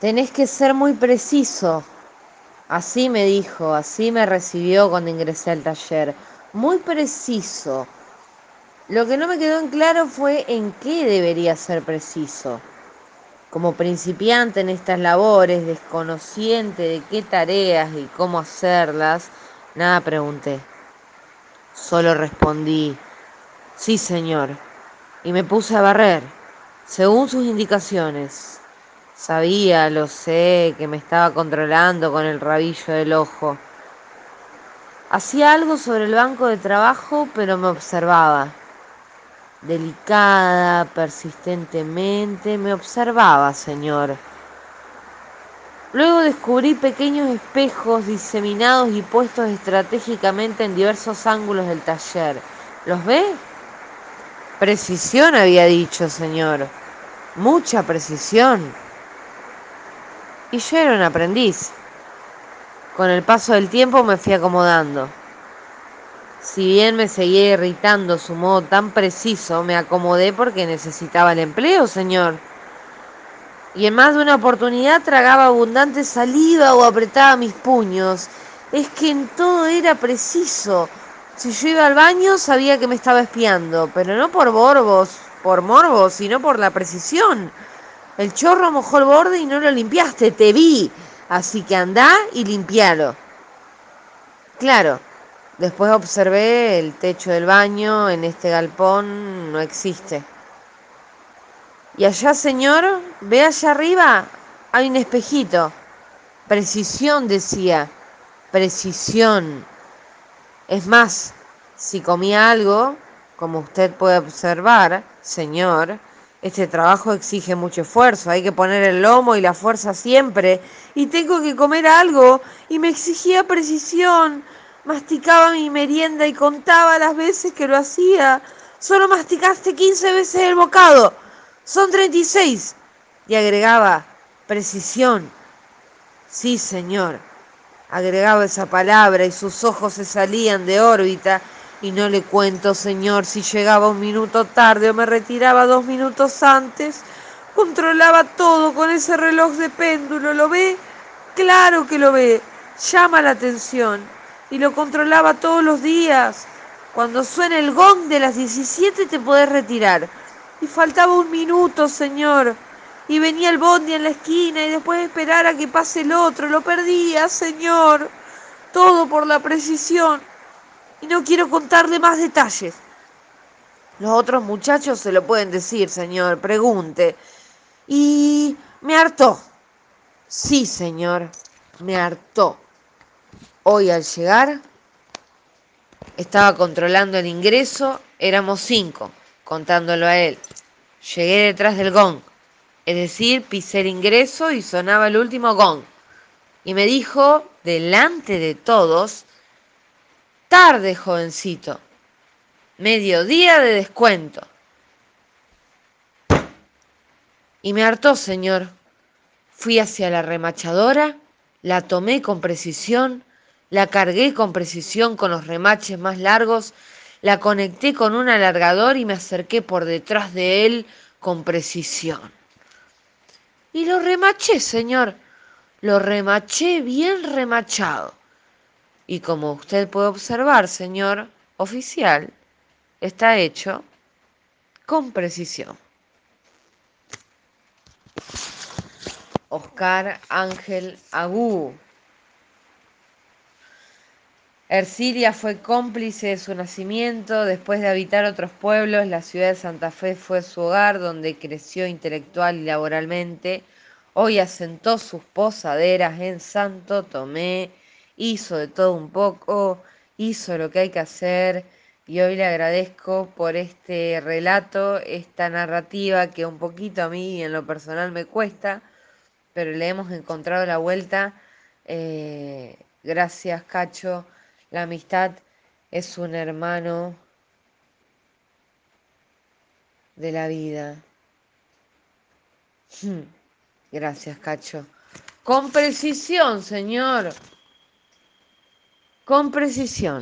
Tenés que ser muy preciso. Así me dijo, así me recibió cuando ingresé al taller. Muy preciso. Lo que no me quedó en claro fue en qué debería ser preciso. Como principiante en estas labores, desconociente de qué tareas y cómo hacerlas, nada pregunté. Solo respondí, sí señor, y me puse a barrer, según sus indicaciones. Sabía, lo sé, que me estaba controlando con el rabillo del ojo. Hacía algo sobre el banco de trabajo, pero me observaba delicada, persistentemente, me observaba, señor. Luego descubrí pequeños espejos diseminados y puestos estratégicamente en diversos ángulos del taller. ¿Los ve? Precisión, había dicho, señor. Mucha precisión. Y yo era un aprendiz. Con el paso del tiempo me fui acomodando. Si bien me seguía irritando su modo tan preciso, me acomodé porque necesitaba el empleo, señor. Y en más de una oportunidad tragaba abundante saliva o apretaba mis puños. Es que en todo era preciso. Si yo iba al baño sabía que me estaba espiando, pero no por morbos, por morbos, sino por la precisión. El chorro mojó el borde y no lo limpiaste, te vi. Así que andá y limpialo. Claro, Después observé el techo del baño, en este galpón no existe. Y allá, señor, ve allá arriba, hay un espejito. Precisión, decía, precisión. Es más, si comía algo, como usted puede observar, señor, este trabajo exige mucho esfuerzo, hay que poner el lomo y la fuerza siempre, y tengo que comer algo, y me exigía precisión. Masticaba mi merienda y contaba las veces que lo hacía. Solo masticaste 15 veces el bocado. Son 36. Y agregaba, precisión. Sí, señor. Agregaba esa palabra y sus ojos se salían de órbita. Y no le cuento, señor, si llegaba un minuto tarde o me retiraba dos minutos antes. Controlaba todo con ese reloj de péndulo. ¿Lo ve? Claro que lo ve. Llama la atención y lo controlaba todos los días. Cuando suena el gong de las 17 te podés retirar. Y faltaba un minuto, señor. Y venía el bondi en la esquina y después esperar a que pase el otro. Lo perdía, señor. Todo por la precisión. Y no quiero contarle más detalles. Los otros muchachos se lo pueden decir, señor. Pregunte. Y me hartó. Sí, señor. Me hartó. Hoy al llegar estaba controlando el ingreso, éramos cinco, contándolo a él. Llegué detrás del gong, es decir, pisé el ingreso y sonaba el último gong. Y me dijo, delante de todos, tarde, jovencito, mediodía de descuento. Y me hartó, señor. Fui hacia la remachadora, la tomé con precisión, la cargué con precisión con los remaches más largos, la conecté con un alargador y me acerqué por detrás de él con precisión. Y lo remaché, señor, lo remaché bien remachado. Y como usted puede observar, señor oficial, está hecho con precisión. Oscar Ángel Agú. Ercilia fue cómplice de su nacimiento, después de habitar otros pueblos, la ciudad de Santa Fe fue su hogar donde creció intelectual y laboralmente. Hoy asentó sus posaderas en Santo Tomé, hizo de todo un poco, hizo lo que hay que hacer y hoy le agradezco por este relato, esta narrativa que un poquito a mí en lo personal me cuesta, pero le hemos encontrado la vuelta. Eh, gracias, Cacho la amistad es un hermano de la vida. Hmm. Gracias, Cacho. Con precisión, señor. Con precisión.